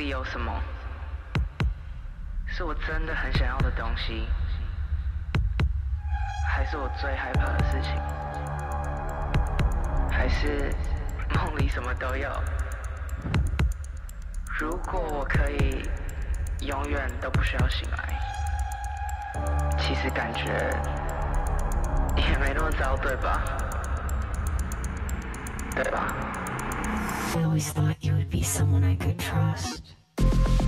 里有什么？是我真的很想要的东西，还是我最害怕的事情？还是梦里什么都有？如果我可以永远都不需要醒来，其实感觉也没那么糟，对吧？对吧？I always thought you would be someone I could trust. “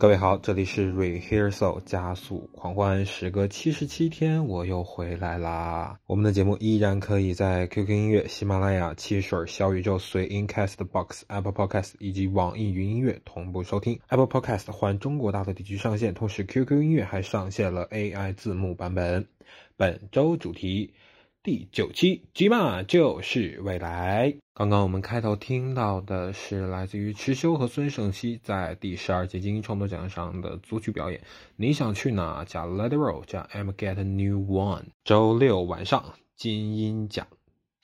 各位好，这里是 Rehearsal 加速狂欢，时隔七十七天，我又回来啦。我们的节目依然可以在 QQ 音乐、喜马拉雅、汽水、小宇宙、随音 Castbox、Apple Podcast 以及网易云音乐同步收听。Apple Podcast 换中国大陆地区上线，同时 QQ 音乐还上线了 AI 字幕版本。本周主题第九期 G 嘛就是未来。刚刚我们开头听到的是来自于池修和孙胜熙在第十二届金鹰创作奖上的组曲表演。你想去哪？加 Let It Roll 加 I'm Get a New One。周六晚上金鹰奖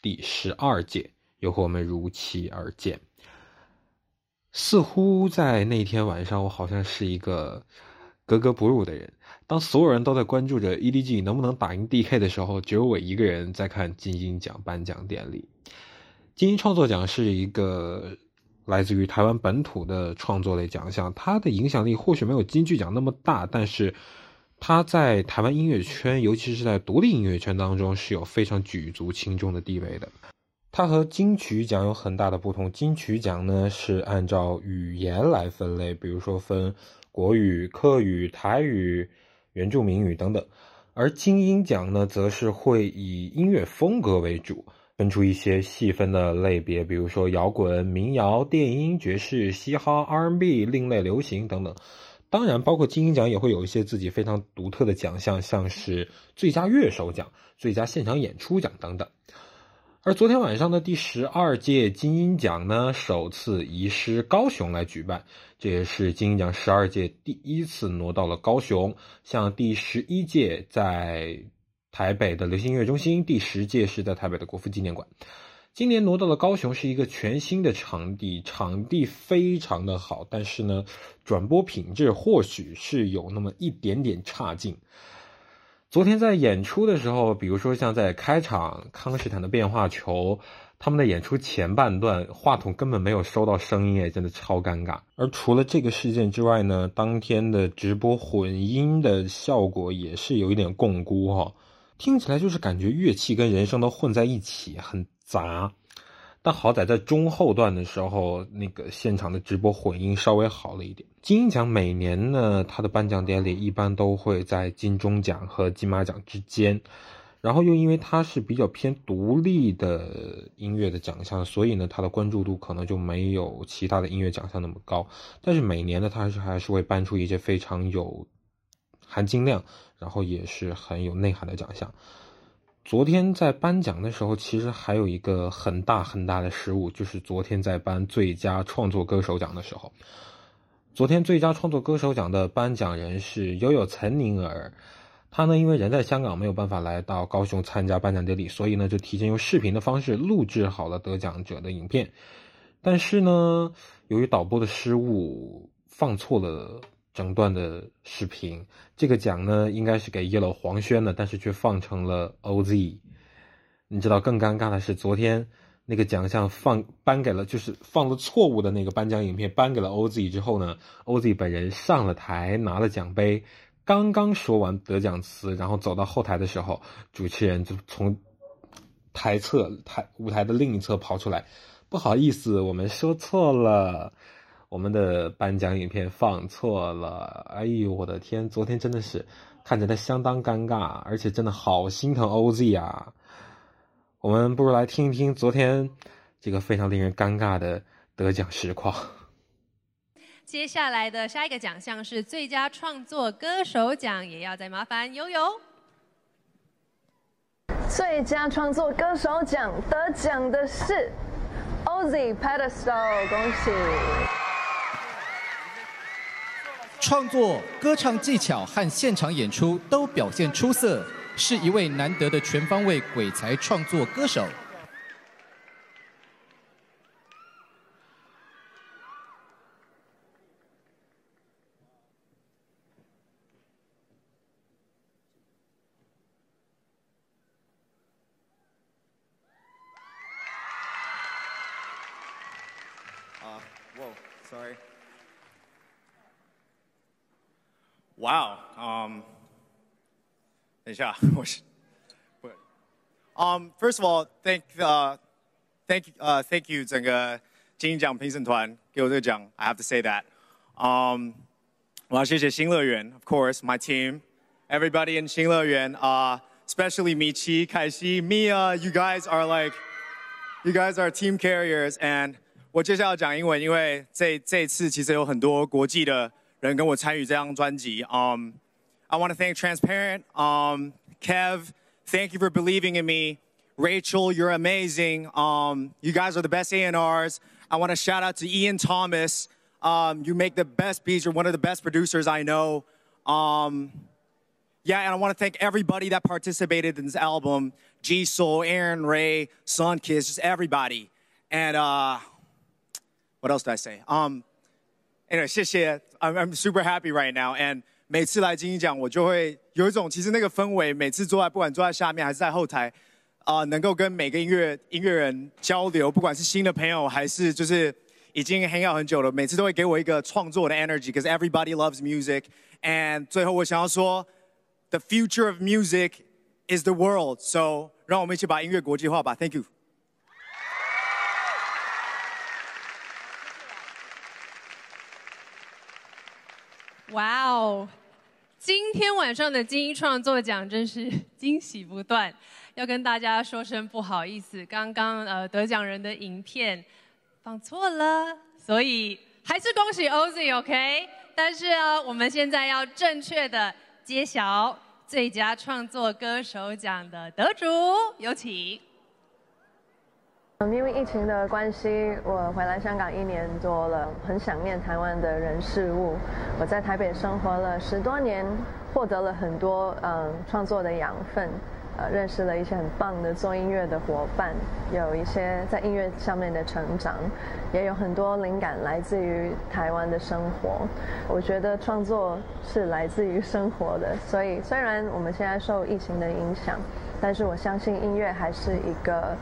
第十二届又和我们如期而见。似乎在那天晚上，我好像是一个格格不入的人。当所有人都在关注着 EDG 能不能打赢 DK 的时候，只有我一个人在看金鹰奖颁奖典礼。金鹰创作奖是一个来自于台湾本土的创作类奖项，它的影响力或许没有金曲奖那么大，但是它在台湾音乐圈，尤其是在独立音乐圈当中是有非常举足轻重的地位的。它和金曲奖有很大的不同，金曲奖呢是按照语言来分类，比如说分国语、客语、台语、原住民语等等，而金鹰奖呢则是会以音乐风格为主。分出一些细分的类别，比如说摇滚、民谣、电音、爵士、嘻哈、R&B、另类流行等等。当然，包括金鹰奖也会有一些自己非常独特的奖项，像是最佳乐手奖、最佳现场演出奖等等。而昨天晚上的第十二届金鹰奖呢，首次移师高雄来举办，这也是金鹰奖十二届第一次挪到了高雄。像第十一届在台北的流行音乐中心，第十届是在台北的国父纪念馆。今年挪到了高雄，是一个全新的场地，场地非常的好，但是呢，转播品质或许是有那么一点点差劲。昨天在演出的时候，比如说像在开场康斯坦的变化球，他们的演出前半段话筒根本没有收到声音，哎，真的超尴尬。而除了这个事件之外呢，当天的直播混音的效果也是有一点共估哈，听起来就是感觉乐器跟人声都混在一起，很杂。但好在在中后段的时候，那个现场的直播混音稍微好了一点。金鹰奖每年呢，它的颁奖典礼一般都会在金钟奖和金马奖之间，然后又因为它是比较偏独立的音乐的奖项，所以呢，它的关注度可能就没有其他的音乐奖项那么高。但是每年呢，它还是还是会颁出一些非常有含金量，然后也是很有内涵的奖项。昨天在颁奖的时候，其实还有一个很大很大的失误，就是昨天在颁最佳创作歌手奖的时候，昨天最佳创作歌手奖的颁奖人是悠悠岑宁儿，他呢因为人在香港没有办法来到高雄参加颁奖典礼，所以呢就提前用视频的方式录制好了得奖者的影片，但是呢由于导播的失误放错了。整段的视频，这个奖呢应该是给 Yellow 黄轩的，但是却放成了 OZ。你知道更尴尬的是，昨天那个奖项放颁给了，就是放了错误的那个颁奖影片颁给了 OZ 之后呢，OZ 本人上了台拿了奖杯，刚刚说完得奖词，然后走到后台的时候，主持人就从台侧台舞台的另一侧跑出来，不好意思，我们说错了。我们的颁奖影片放错了，哎呦我的天！昨天真的是看着他相当尴尬，而且真的好心疼 OZ 啊。我们不如来听一听昨天这个非常令人尴尬的得奖实况。接下来的下一个奖项是最佳创作歌手奖，也要再麻烦悠悠。最佳创作歌手奖得奖的是 OZ Pedestal，恭喜！创作、歌唱技巧和现场演出都表现出色，是一位难得的全方位鬼才创作歌手。啊，Whoa，sorry。Wow. Um, yeah, um, first of all, thank uh, thank uh, thank you 整个金鹰奖评审团给我这个奖，I have to say that. Um, 我要谢谢新乐园，of course, my team, everybody in 新乐园啊、uh,，especially 米奇、凯西、Mia, you guys are like, you guys are team carriers. And 我接下来要讲英文，因为这这次其实有很多国际的。 人跟我参与这张专辑。Um, I want to thank Transparent, um, Kev. Thank you for believing in me. Rachel, you're amazing. Um, you guys are the best A&Rs. I want to shout out to Ian Thomas. Um, you make the best beats. You're one of the best producers I know. Um, yeah, and I want to thank everybody that participated in this album. G Soul, Aaron Ray, Sunkiss, just everybody. And uh, what else did I say? Um, anyway, 谢谢 I'm I'm super happy right now. And 每次来金鹰奖，我就会有一种其实那个氛围，每次坐在不管坐在下面还是在后台，啊、呃，能够跟每个音乐音乐人交流，不管是新的朋友还是就是已经 hang out 很久了，每次都会给我一个创作的 energy，because everybody loves music。And 最后我想要说，the future of music is the world。So 让我们一起把音乐国际化吧。Thank you。哇哦！今天晚上的金鹰创作奖真是惊喜不断，要跟大家说声不好意思，刚刚呃得奖人的影片放错了，所以还是恭喜 OZ，OK？但是啊，我们现在要正确的揭晓最佳创作歌手奖的得主，有请。嗯因为疫情的关系，我回来香港一年多了，很想念台湾的人事物。我在台北生活了十多年，获得了很多嗯创作的养分。呃认识了一些很棒的做音乐的伙伴，有一些在音乐上面的成长，也有很多灵感来自于台湾的生活。我觉得创作是来自于生活的，所以虽然我们现在受疫情的影响，但是我相信音乐还是一个。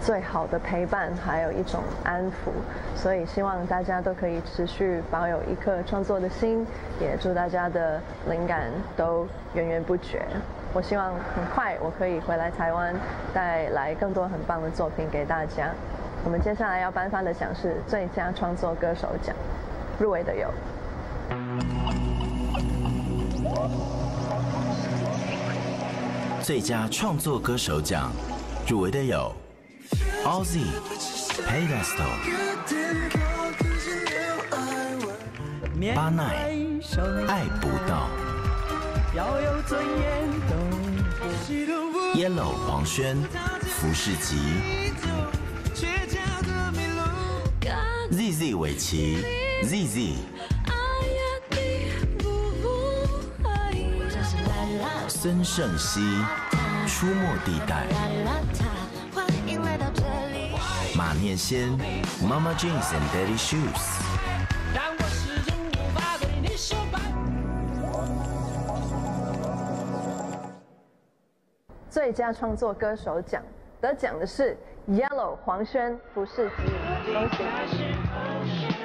最好的陪伴，还有一种安抚，所以希望大家都可以持续保有一颗创作的心，也祝大家的灵感都源源不绝。我希望很快我可以回来台湾，带来更多很棒的作品给大家。我们接下来要颁发的奖是最佳创作歌手奖，入围的有。最佳创作歌手奖入围的有。Ozzy Pedestal，巴奈爱不到，Yellow 黄轩服饰集，ZZ 尾奇 ZZ，孙盛熙出没地带。马念先，Mama Jeans and Daddy Shoes。最佳创作歌手奖得奖的是 Yellow 黄轩服饰集，恭喜！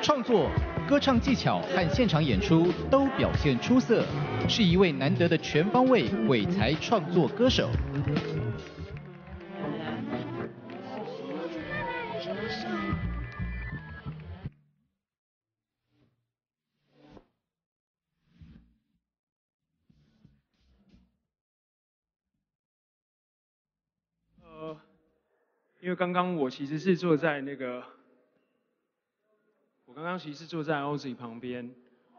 创作、歌唱技巧和现场演出都表现出色，是一位难得的全方位鬼才创作歌手。为刚刚我其实是坐在那个，我刚刚其实是坐在 Ozzy 旁边，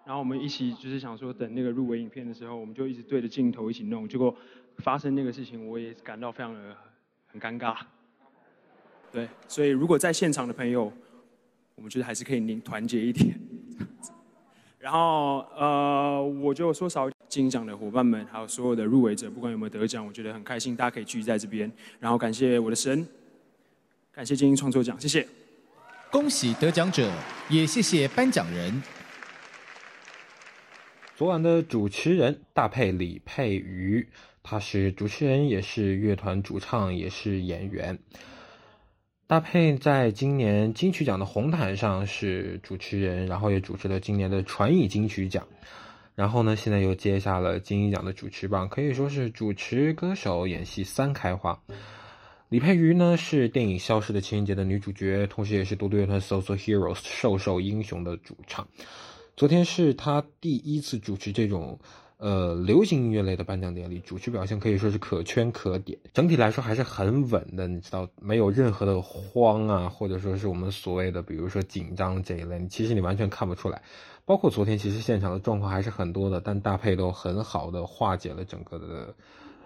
然后我们一起就是想说等那个入围影片的时候，我们就一直对着镜头一起弄，结果发生那个事情，我也感到非常的很尴尬。对，所以如果在现场的朋友，我们觉得还是可以拧团结一点。然后呃，我就说少金奖的伙伴们，还有所有的入围者，不管有没有得奖，我觉得很开心，大家可以聚集在这边，然后感谢我的神。感谢精英创作奖，谢谢。恭喜得奖者，也谢谢颁奖人。昨晚的主持人大佩李佩瑜，他是主持人，也是乐团主唱，也是演员。大佩在今年金曲奖的红毯上是主持人，然后也主持了今年的传艺金曲奖，然后呢，现在又接下了金鹰奖的主持棒，可以说是主持、歌手、演戏三开花。李佩瑜呢是电影《消失的情人节》的女主角，同时也是独立乐团 So So Heroes 瘦瘦英雄的主唱。昨天是她第一次主持这种呃流行音乐类的颁奖典礼，主持表现可以说是可圈可点。整体来说还是很稳的，你知道，没有任何的慌啊，或者说是我们所谓的比如说紧张这一类，其实你完全看不出来。包括昨天其实现场的状况还是很多的，但搭配都很好的化解了整个的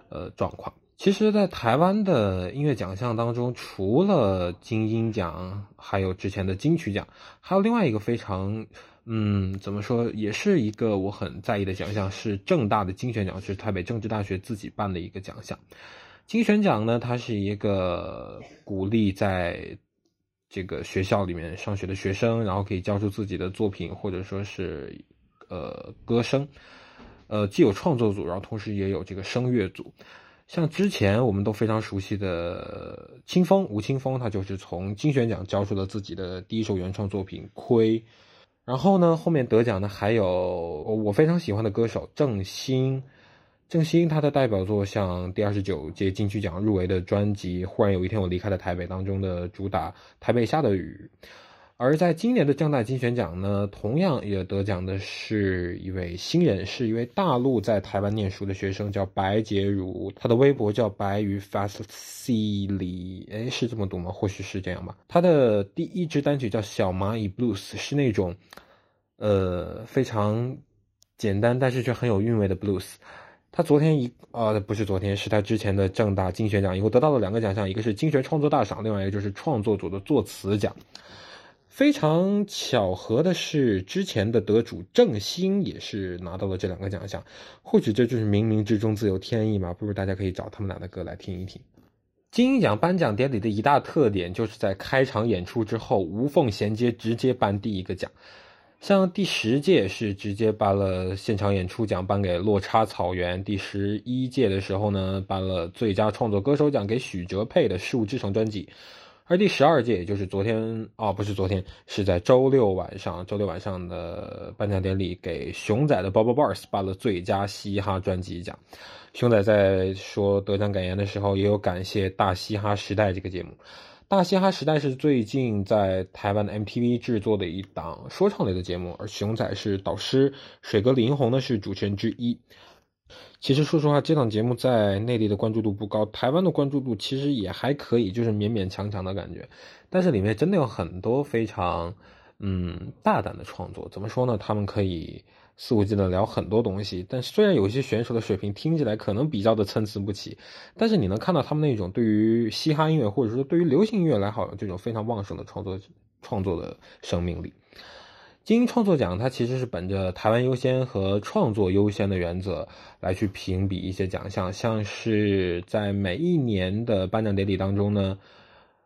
呃状况。其实，在台湾的音乐奖项当中，除了金鹰奖，还有之前的金曲奖，还有另外一个非常，嗯，怎么说，也是一个我很在意的奖项，是正大的金选奖，是台北政治大学自己办的一个奖项。金选奖呢，它是一个鼓励在这个学校里面上学的学生，然后可以交出自己的作品，或者说是呃歌声，呃，既有创作组，然后同时也有这个声乐组。像之前我们都非常熟悉的清风吴青峰，他就是从金选奖交出了自己的第一首原创作品《亏》，然后呢，后面得奖的还有我非常喜欢的歌手郑兴，郑兴他的代表作像第二十九届金曲奖入围的专辑《忽然有一天我离开了台北》当中的主打《台北下的雨》。而在今年的正大金选奖呢，同样也得奖的是一位新人，是一位大陆在台湾念书的学生，叫白洁如，他的微博叫白鱼 fast c 里，哎，是这么读吗？或许是这样吧。他的第一支单曲叫小蚂蚁 blues，是那种，呃，非常简单但是却很有韵味的 blues。他昨天一啊，不是昨天，是他之前的正大金选奖，以后得到了两个奖项，一个是金选创作大赏，另外一个就是创作组的作词奖。非常巧合的是，之前的得主郑兴也是拿到了这两个奖项，或许这就是冥冥之中自有天意嘛。不如大家可以找他们俩的歌来听一听。金鹰奖颁奖典礼的一大特点就是在开场演出之后无缝衔接，直接颁第一个奖。像第十届是直接颁了现场演出奖，颁给落差草原；第十一届的时候呢，颁了最佳创作歌手奖给许哲佩的《事物之城》专辑。而第十二届，也就是昨天啊，不是昨天，是在周六晚上，周六晚上的颁奖典礼，给熊仔的《Bubble Bars》颁了最佳嘻哈专辑奖。熊仔在说得奖感言的时候，也有感谢《大嘻哈时代》这个节目。《大嘻哈时代》是最近在台湾的 MTV 制作的一档说唱类的节目，而熊仔是导师，水哥李英宏呢是主持人之一。其实说实话，这档节目在内地的关注度不高，台湾的关注度其实也还可以，就是勉勉强强的感觉。但是里面真的有很多非常嗯大胆的创作。怎么说呢？他们可以肆无忌惮聊很多东西。但虽然有些选手的水平听起来可能比较的参差不齐，但是你能看到他们那种对于嘻哈音乐或者说对于流行音乐来好这种非常旺盛的创作创作的生命力。金鹰创作奖，它其实是本着台湾优先和创作优先的原则来去评比一些奖项，像是在每一年的颁奖典礼当中呢，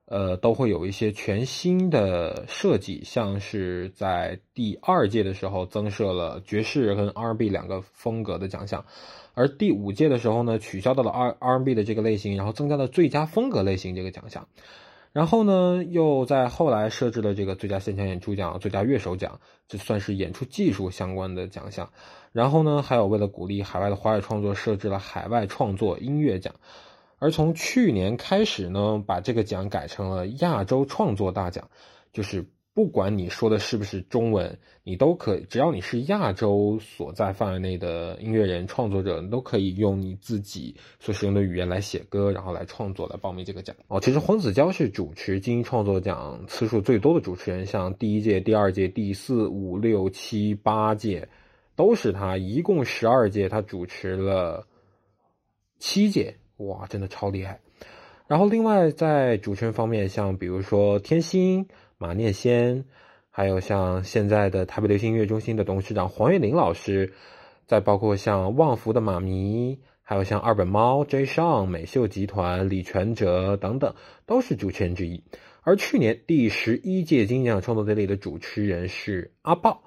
呃，都会有一些全新的设计，像是在第二届的时候增设了爵士跟 R&B 两个风格的奖项，而第五届的时候呢，取消掉了 R R&B 的这个类型，然后增加了最佳风格类型这个奖项。然后呢，又在后来设置了这个最佳现场演出奖、最佳乐手奖，这算是演出技术相关的奖项。然后呢，还有为了鼓励海外的华语创作，设置了海外创作音乐奖。而从去年开始呢，把这个奖改成了亚洲创作大奖，就是。不管你说的是不是中文，你都可以，只要你是亚洲所在范围内的音乐人、创作者，你都可以用你自己所使用的语言来写歌，然后来创作，来报名这个奖。哦，其实黄子佼是主持金鹰创作奖次数最多的主持人，像第一届、第二届、第四、五、六、七、八届，都是他，一共十二届，他主持了七届，哇，真的超厉害。然后另外在主持人方面，像比如说天心。马念先，还有像现在的台北流行音乐中心的董事长黄月玲老师，再包括像旺福的马迷，还有像二本猫 J. s h a n 美秀集团李全哲等等，都是主持人之一。而去年第十一届金奖创作典礼的主持人是阿豹，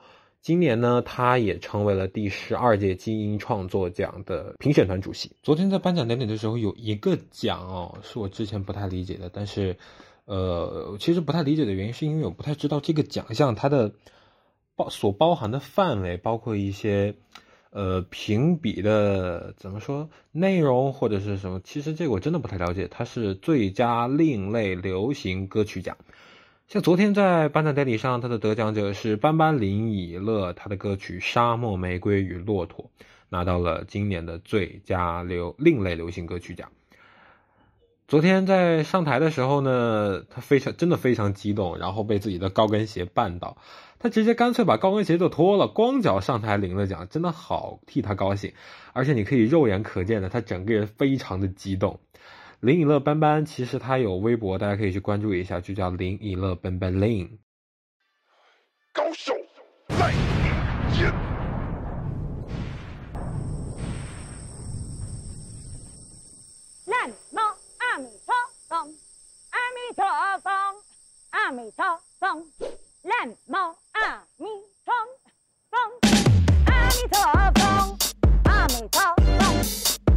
今年呢，他也成为了第十二届金鹰创作奖的评选团主席。昨天在颁奖典礼的时候，有一个奖哦，是我之前不太理解的，但是。呃，其实不太理解的原因，是因为我不太知道这个奖项它的包所包含的范围，包括一些呃评比的怎么说内容或者是什么。其实这个我真的不太了解。它是最佳另类流行歌曲奖。像昨天在颁奖典礼上，他的得奖者是班班林以乐，他的歌曲《沙漠玫瑰与骆驼》拿到了今年的最佳流另类流行歌曲奖。昨天在上台的时候呢，他非常真的非常激动，然后被自己的高跟鞋绊倒，他直接干脆把高跟鞋就脱了，光脚上台领了奖，真的好替他高兴。而且你可以肉眼可见的，他整个人非常的激动。林以乐斑斑，其实他有微博，大家可以去关注一下，就叫林以乐斑斑林。高手在眼。阿弥陀佛，南无阿弥陀佛，阿弥陀佛，阿弥陀佛，南无阿弥陀佛，阿弥陀佛，阿弥陀佛，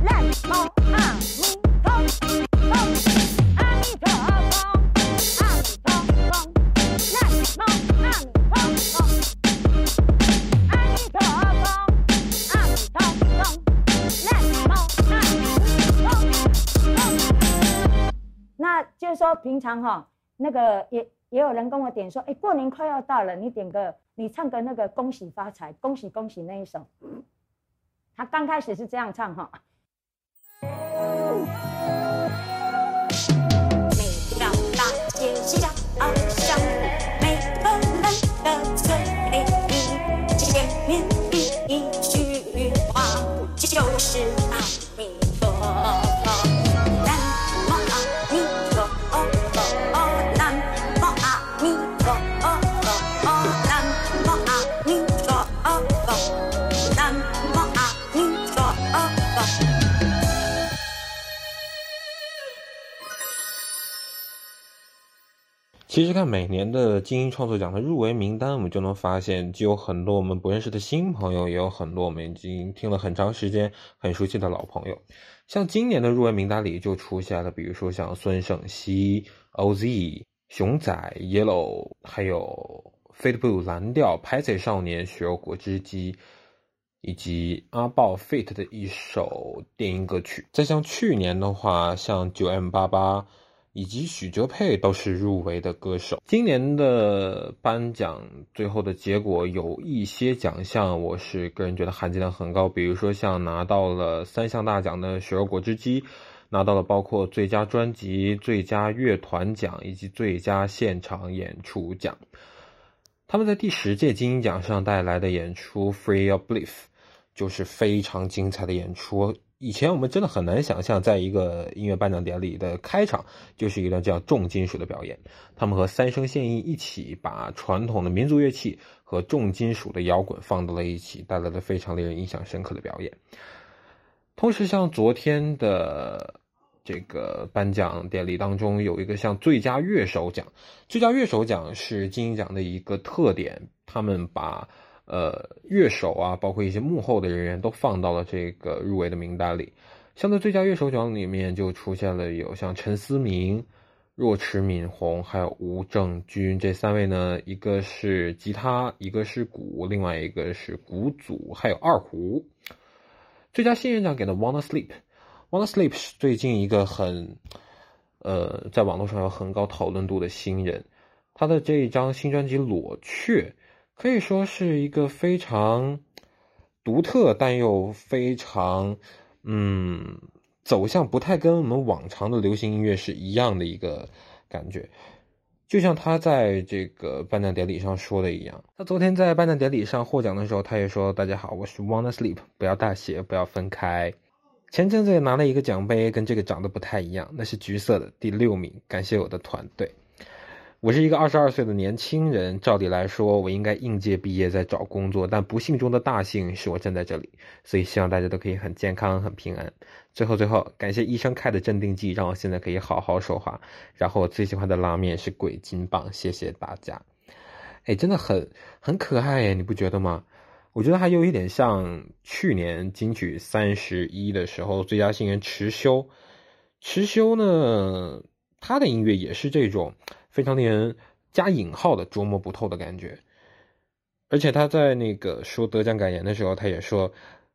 南无阿弥陀佛，阿弥陀佛，阿弥陀佛。那就是说，平常哈，那个也。也有人跟我点说，哎，过年快要到了，你点个，你唱个那个恭喜发财，恭喜恭喜那一首。他刚开始是这样唱哈。每条大街小巷每个人的嘴见面第一句话就是其实看每年的金鹰创作奖的入围名单，我们就能发现，既有很多我们不认识的新朋友，也有很多我们已经听了很长时间、很熟悉的老朋友。像今年的入围名单里就出现了，比如说像孙盛熙、OZ、熊仔、Yellow，还有 Fate Blue 蓝调、拍彩少年、雪肉果汁机，以及阿豹 Fit 的一首电音歌曲。再像去年的话，像九 M 八八。以及许哲佩都是入围的歌手。今年的颁奖最后的结果有一些奖项，我是个人觉得含金量很高。比如说像拿到了三项大奖的雪儿果汁机，拿到了包括最佳专辑、最佳乐团奖以及最佳现场演出奖。他们在第十届金鹰奖上带来的演出《Free Your Belief》就是非常精彩的演出。以前我们真的很难想象，在一个音乐颁奖典礼的开场就是一段这样重金属的表演。他们和三生现役一起把传统的民族乐器和重金属的摇滚放到了一起，带来了非常令人印象深刻的表演。同时，像昨天的这个颁奖典礼当中，有一个像最佳乐手奖。最佳乐手奖是金鹰奖的一个特点，他们把。呃，乐手啊，包括一些幕后的人员都放到了这个入围的名单里。像在最佳乐手奖里面，就出现了有像陈思明、若池敏宏，还有吴正军这三位呢。一个是吉他，一个是鼓，另外一个是鼓组，还有二胡。最佳新人奖给的 Wanna Sleep。Wanna Sleep 是最近一个很，呃，在网络上有很高讨论度的新人。他的这一张新专辑《裸雀》。可以说是一个非常独特，但又非常嗯走向不太跟我们往常的流行音乐是一样的一个感觉。就像他在这个颁奖典礼上说的一样，他昨天在颁奖典礼上获奖的时候，他也说：“大家好，我是 Wanna Sleep，不要大写，不要分开。”前阵子也拿了一个奖杯，跟这个长得不太一样，那是橘色的，第六名。感谢我的团队。我是一个二十二岁的年轻人，照理来说，我应该应届毕业再找工作，但不幸中的大幸是我站在这里，所以希望大家都可以很健康、很平安。最后，最后，感谢医生开的镇定剂，让我现在可以好好说话。然后，我最喜欢的拉面是鬼金棒，谢谢大家。哎，真的很很可爱耶，你不觉得吗？我觉得还有一点像去年金曲三十一的时候，最佳新人池修。池修呢，他的音乐也是这种。非常令人加引号的捉摸不透的感觉，而且他在那个说得奖感言的时候，他也说，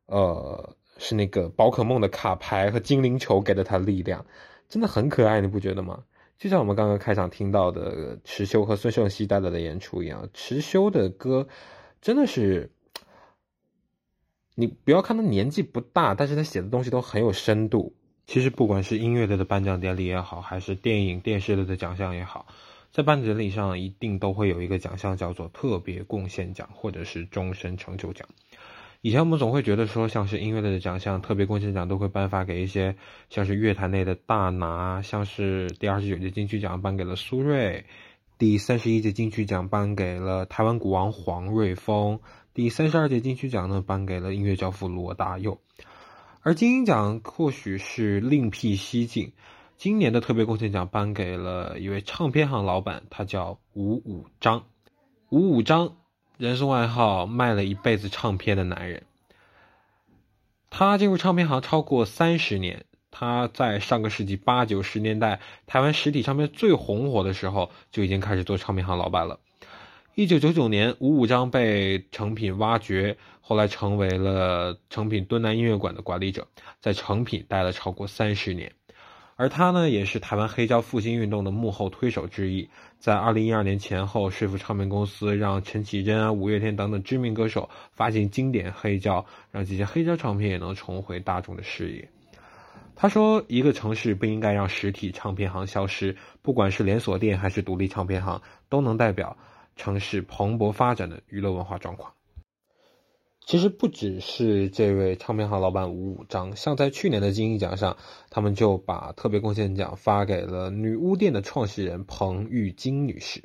呃，是那个宝可梦的卡牌和精灵球给了他力量，真的很可爱，你不觉得吗？就像我们刚刚开场听到的池修和孙盛熙带来的演出一样，池修的歌真的是，你不要看他年纪不大，但是他写的东西都很有深度。其实不管是音乐类的颁奖典礼也好，还是电影、电视类的奖项也好，在颁奖典礼上一定都会有一个奖项叫做特别贡献奖，或者是终身成就奖。以前我们总会觉得说，像是音乐类的奖项，特别贡献奖都会颁发给一些像是乐坛内的大拿，像是第二十九届金曲奖颁给了苏芮，第三十一届金曲奖颁给了台湾鼓王黄瑞丰，第三十二届金曲奖呢颁给了音乐教父罗大佑。而金鹰奖或许是另辟蹊径，今年的特别贡献奖颁给了一位唱片行老板，他叫吴五章。吴五章，人送外号“卖了一辈子唱片的男人”。他进入唱片行超过三十年，他在上个世纪八九十年代台湾实体唱片最红火的时候就已经开始做唱片行老板了。一九九九年，吴五章被成品挖掘，后来成为了成品敦南音乐馆的管理者，在成品待了超过三十年。而他呢，也是台湾黑胶复兴运动的幕后推手之一，在二零一二年前后说服唱片公司，让陈绮贞啊、五月天等等知名歌手发行经典黑胶，让这些黑胶唱片也能重回大众的视野。他说：“一个城市不应该让实体唱片行消失，不管是连锁店还是独立唱片行，都能代表。”城市蓬勃发展的娱乐文化状况。其实不只是这位唱片行老板吴五章，像在去年的金鹰奖上，他们就把特别贡献奖发给了女巫店的创始人彭玉金女士。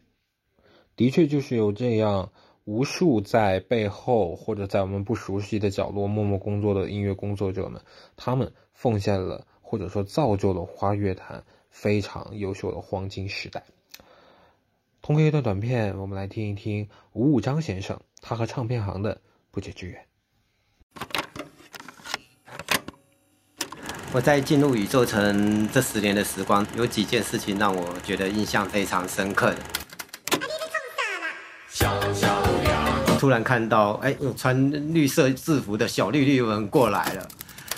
的确，就是有这样无数在背后或者在我们不熟悉的角落默默工作的音乐工作者们，他们奉献了或者说造就了华乐坛非常优秀的黄金时代。通过一段短片，我们来听一听吴武章先生他和唱片行的不解之缘。我在进入宇宙城这十年的时光，有几件事情让我觉得印象非常深刻的。突然看到，哎，有穿绿色制服的小绿绿们过来了。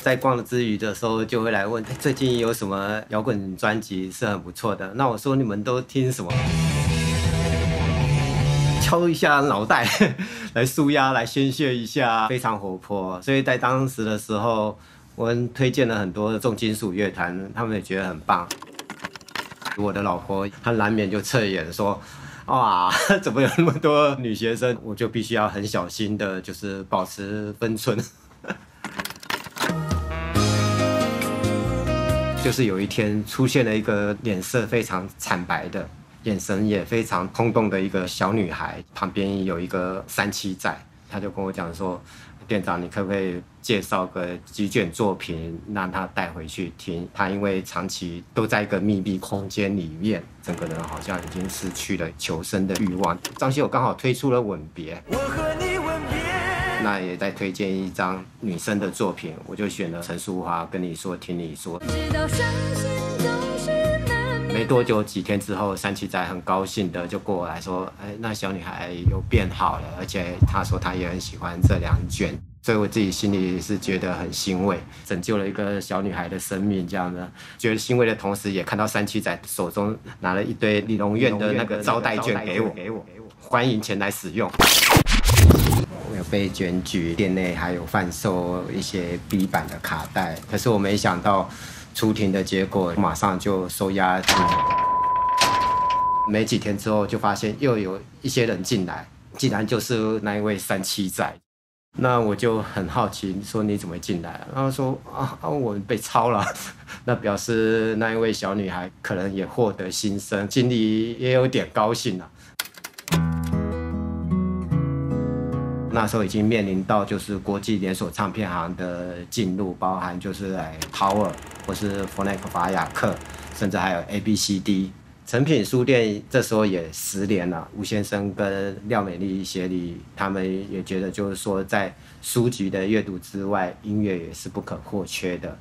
在逛之余的时候，就会来问，最近有什么摇滚专辑是很不错的？那我说你们都听什么？敲一下脑袋，来舒压，来宣泄一下，非常活泼。所以在当时的时候，我们推荐了很多重金属乐团，他们也觉得很棒。我的老婆她难免就侧眼说。哇，怎么有那么多女学生？我就必须要很小心的，就是保持分寸。就是有一天出现了一个脸色非常惨白的，眼神也非常空洞的一个小女孩，旁边有一个三七仔，他就跟我讲说。店长，你可不可以介绍个几卷作品让他带回去听？他因为长期都在一个密闭空间里面，整个人好像已经失去了求生的欲望。张学友刚好推出了《吻别》，我和你吻别，那也在推荐一张女生的作品，我就选了陈淑桦，跟你说，听你说。没多久，几天之后，三七仔很高兴的就过来说：“哎，那小女孩又变好了，而且她说她也很喜欢这两卷。”所以我自己心里是觉得很欣慰，拯救了一个小女孩的生命，这样的觉得欣慰的同时，也看到三七仔手中拿了一堆李龙院的那个招待券给我，给我，给我，欢迎前来使用。我有被卷举，店内还有贩售一些 B 版的卡带，可是我没想到。出庭的结果马上就收押，没几天之后就发现又有一些人进来，竟然就是那一位三七仔。那我就很好奇，说你怎么进来？然后说啊啊，我被抄了。那表示那一位小女孩可能也获得新生，心里也有点高兴了。那时候已经面临到就是国际连锁唱片行的进入，包含就是来 Tower 或是弗莱克法雅克，甚至还有 A B C D 成品书店，这时候也十年了。吴先生跟廖美丽协理，他们也觉得就是说，在书籍的阅读之外，音乐也是不可或缺的。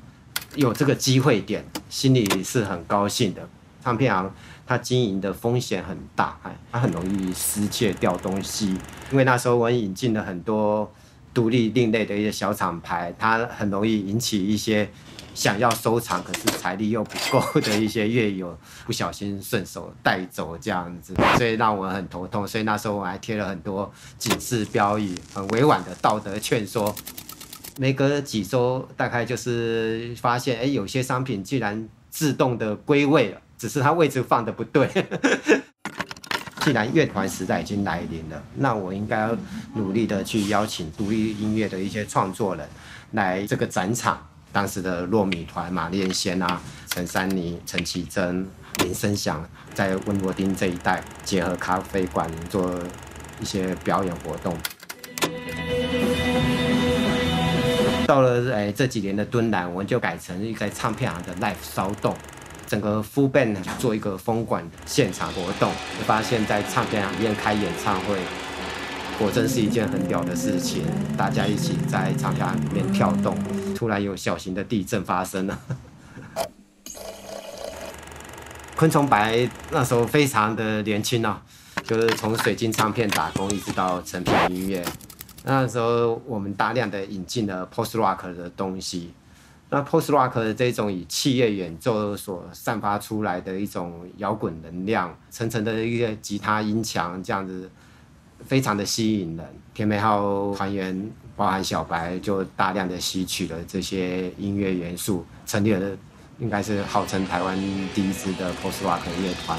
有这个机会点，心里是很高兴的。唱片行。它经营的风险很大，哎，它很容易失窃掉东西。因为那时候我引进了很多独立另类的一些小厂牌，它很容易引起一些想要收藏可是财力又不够的一些乐友不小心顺手带走这样子，所以让我很头痛。所以那时候我还贴了很多警示标语，很委婉的道德劝说。没隔几周，大概就是发现，哎，有些商品居然自动的归位了。只是它位置放的不对。既然乐团时代已经来临了，那我应该要努力的去邀请独立音乐的一些创作人来这个展场。当时的糯米团、马念先啊、陈珊妮、陈绮贞、林声祥，在温罗丁这一带结合咖啡馆做一些表演活动。到了哎这几年的敦南，我们就改成一个唱片行的 live 骚动。整个 full band 做一个封管现场活动，发现，在唱片行里面开演唱会，果真是一件很屌的事情。大家一起在唱片行里面跳动，突然有小型的地震发生了。昆虫白那时候非常的年轻啊，就是从水晶唱片打工，一直到成品音乐。那时候我们大量的引进了 post rock 的东西。那 post rock 的这种以器乐演奏所散发出来的一种摇滚能量，层层的一个吉他音墙，这样子非常的吸引人。甜美号团员包含小白，就大量的吸取了这些音乐元素，成立了应该是号称台湾第一支的 post rock 乐团。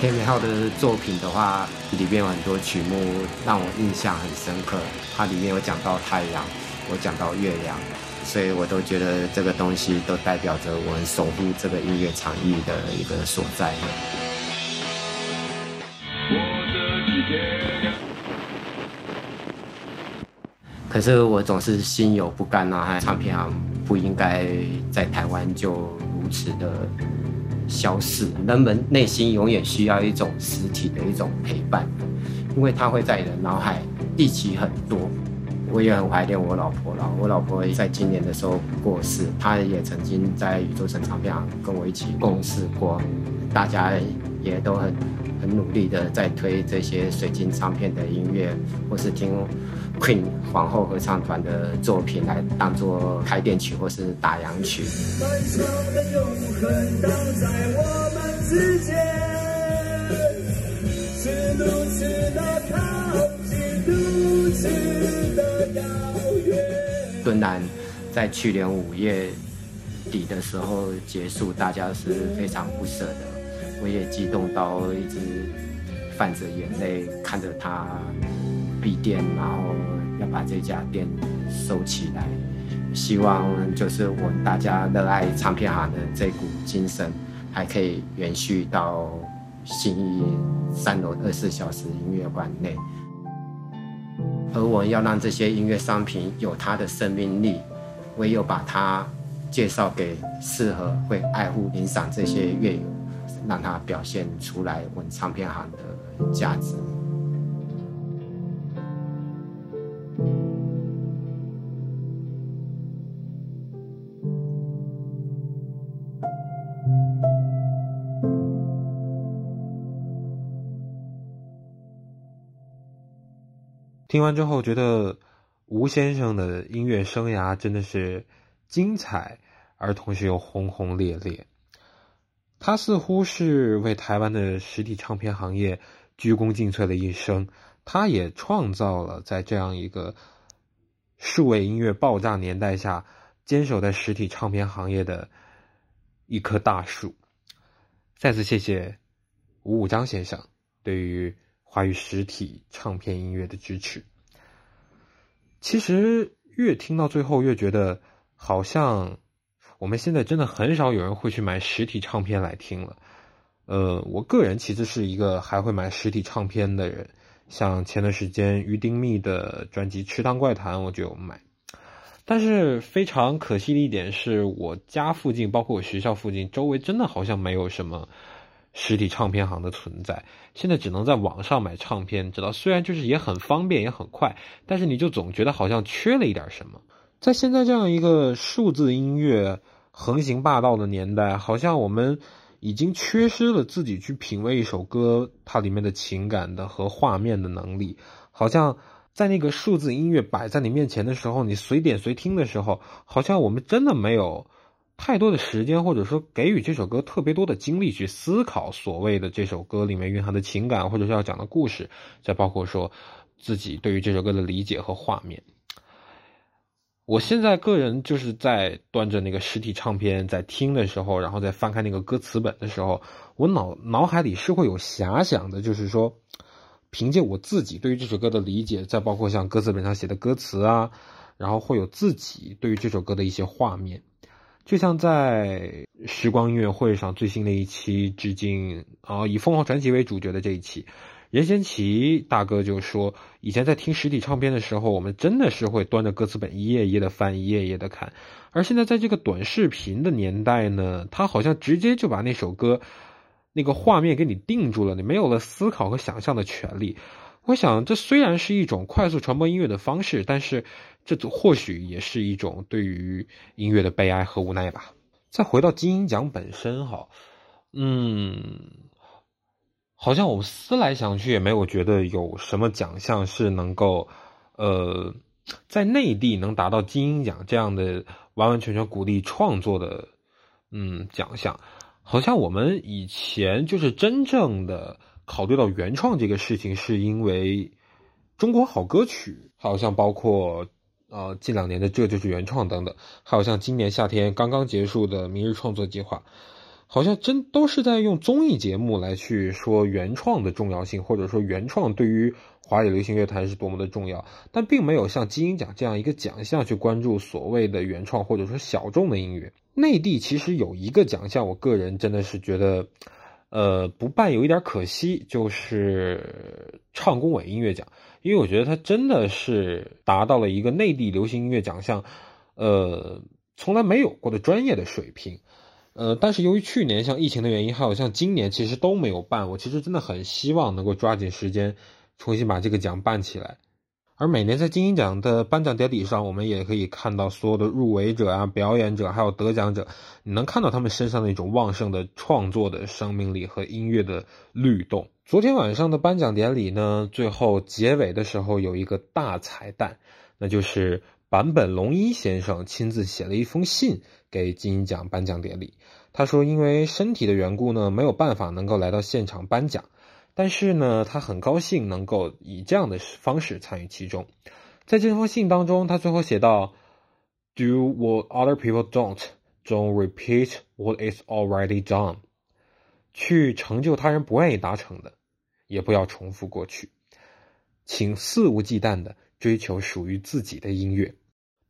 天美号的作品的话，里面有很多曲目让我印象很深刻，它里面有讲到太阳。我讲到月亮，所以我都觉得这个东西都代表着我们守护这个音乐场域的一个所在。可是我总是心有不甘呐，唱片行不应该在台湾就如此的消逝，人们内心永远需要一种实体的一种陪伴，因为它会在你的脑海忆起很多。我也很怀念我老婆了，我老婆在今年的时候过世，她也曾经在宇宙神唱片行跟我一起共事过，大家也都很很努力的在推这些水晶唱片的音乐，或是听 Queen 皇后合唱团的作品来当做开店曲或是打烊曲。的永恒在我们之间，是如此的靠近，如此的遥远。敦南在去年五月底的时候结束，大家是非常不舍的。我也激动到一直泛着眼泪看着他闭店，然后要把这家店收起来。希望就是我大家热爱唱片行的这股精神，还可以延续到新义三楼二十四小时音乐馆内。而我要让这些音乐商品有它的生命力，唯有把它介绍给适合会爱护、欣赏这些乐友，让它表现出来我们唱片行的价值。听完之后，觉得吴先生的音乐生涯真的是精彩，而同时又轰轰烈烈。他似乎是为台湾的实体唱片行业鞠躬尽瘁的一生，他也创造了在这样一个数位音乐爆炸年代下，坚守在实体唱片行业的一棵大树。再次谢谢吴武章先生对于。华语实体唱片音乐的支持，其实越听到最后越觉得，好像我们现在真的很少有人会去买实体唱片来听了。呃，我个人其实是一个还会买实体唱片的人，像前段时间于丁密的专辑《池塘怪谈》，我就有买。但是非常可惜的一点是，我家附近，包括我学校附近，周围真的好像没有什么。实体唱片行的存在，现在只能在网上买唱片，知道虽然就是也很方便也很快，但是你就总觉得好像缺了一点什么。在现在这样一个数字音乐横行霸道的年代，好像我们已经缺失了自己去品味一首歌它里面的情感的和画面的能力。好像在那个数字音乐摆在你面前的时候，你随点随听的时候，好像我们真的没有。太多的时间，或者说给予这首歌特别多的精力去思考所谓的这首歌里面蕴含的情感，或者是要讲的故事，再包括说自己对于这首歌的理解和画面。我现在个人就是在端着那个实体唱片在听的时候，然后再翻开那个歌词本的时候，我脑脑海里是会有遐想的，就是说凭借我自己对于这首歌的理解，再包括像歌词本上写的歌词啊，然后会有自己对于这首歌的一些画面。就像在时光音乐会上最新的一期致敬啊，以凤凰传奇为主角的这一期，任贤齐大哥就说，以前在听实体唱片的时候，我们真的是会端着歌词本一页一页的翻，一页一页的看，而现在在这个短视频的年代呢，他好像直接就把那首歌那个画面给你定住了，你没有了思考和想象的权利。我想，这虽然是一种快速传播音乐的方式，但是这或许也是一种对于音乐的悲哀和无奈吧。再回到金鹰奖本身，哈，嗯，好像我们思来想去，也没有觉得有什么奖项是能够，呃，在内地能达到金鹰奖这样的完完全全鼓励创作的，嗯，奖项。好像我们以前就是真正的。考虑到原创这个事情，是因为中国好歌曲，好像包括呃近两年的这就是原创等等，还有像今年夏天刚刚结束的明日创作计划，好像真都是在用综艺节目来去说原创的重要性，或者说原创对于华语流行乐坛是多么的重要，但并没有像金鹰奖这样一个奖项去关注所谓的原创或者说小众的音乐。内地其实有一个奖项，我个人真的是觉得。呃，不办有一点可惜，就是唱工委音乐奖，因为我觉得它真的是达到了一个内地流行音乐奖项，呃，从来没有过的专业的水平。呃，但是由于去年像疫情的原因，还有像今年其实都没有办，我其实真的很希望能够抓紧时间重新把这个奖办起来。而每年在金鹰奖的颁奖典礼上，我们也可以看到所有的入围者啊、表演者，还有得奖者，你能看到他们身上那种旺盛的创作的生命力和音乐的律动。昨天晚上的颁奖典礼呢，最后结尾的时候有一个大彩蛋，那就是坂本龙一先生亲自写了一封信给金鹰奖颁奖典礼。他说，因为身体的缘故呢，没有办法能够来到现场颁奖。但是呢，他很高兴能够以这样的方式参与其中。在这封信当中，他最后写道：“Do what other people don't, don't repeat what is already done。”去成就他人不愿意达成的，也不要重复过去，请肆无忌惮的追求属于自己的音乐。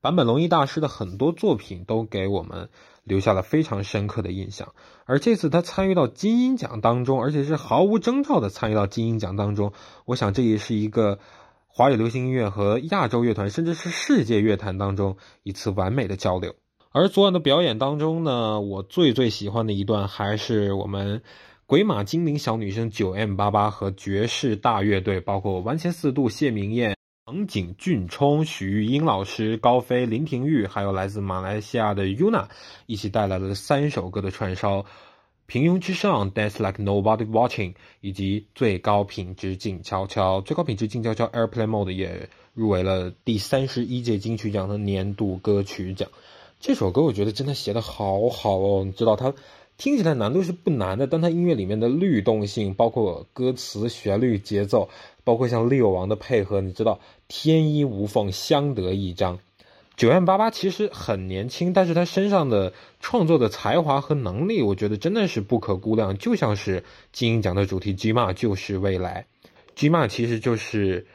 坂本龙一大师的很多作品都给我们。留下了非常深刻的印象，而这次他参与到金鹰奖当中，而且是毫无征兆的参与到金鹰奖当中，我想这也是一个华语流行音乐和亚洲乐团，甚至是世界乐坛当中一次完美的交流。而昨晚的表演当中呢，我最最喜欢的一段还是我们鬼马精灵小女生九 M 八八和爵士大乐队，包括完前四度、谢明燕。藤井俊冲、许玉英老师、高飞、林廷玉，还有来自马来西亚的 Yuna，一起带来了三首歌的串烧，《平庸之上》（Dance Like Nobody Watching） 以及《最高品质静悄悄》。最高品质静悄悄 （Airplane Mode） 也入围了第三十一届金曲奖的年度歌曲奖。这首歌我觉得真的写的好好哦，你知道它听起来难度是不难的，但它音乐里面的律动性，包括歌词、旋律、节奏。包括像利友王的配合，你知道天衣无缝，相得益彰。九万八八其实很年轻，但是他身上的创作的才华和能力，我觉得真的是不可估量。就像是金鹰奖的主题 “GMA 就是未来 ”，GMA 其实就是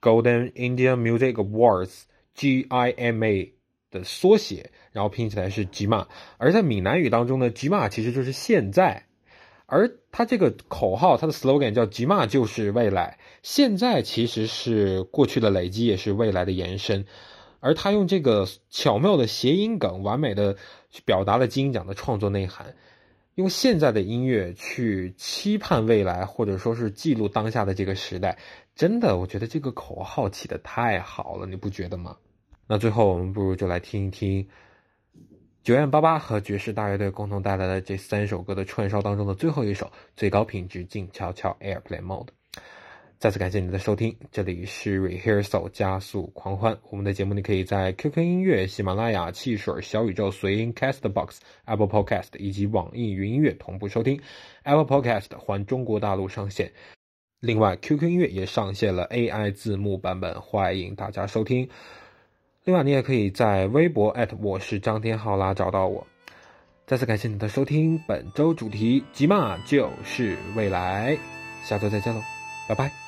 Golden Indian Music Awards（GIMA） 的缩写，然后拼起来是吉玛。而在闽南语当中呢吉玛其实就是现在。而他这个口号，他的 slogan 叫“吉玛就是未来”。现在其实是过去的累积，也是未来的延伸。而他用这个巧妙的谐音梗，完美的去表达了金鹰奖的创作内涵。用现在的音乐去期盼未来，或者说是记录当下的这个时代，真的，我觉得这个口号起的太好了，你不觉得吗？那最后，我们不如就来听一听。九万八八和爵士大乐队共同带来的这三首歌的串烧当中的最后一首，最高品质静悄悄 Airplane Mode。再次感谢你的收听，这里是 Rehearsal 加速狂欢。我们的节目你可以在 QQ 音乐、喜马拉雅、汽水、小宇宙、随音 Castbox、Apple Podcast 以及网易云音乐同步收听。Apple Podcast 还中国大陆上线，另外 QQ 音乐也上线了 AI 字幕版本，欢迎大家收听。另外，你也可以在微博我是张天浩啦找到我。再次感谢你的收听，本周主题吉嘛就是未来，下周再见喽，拜拜。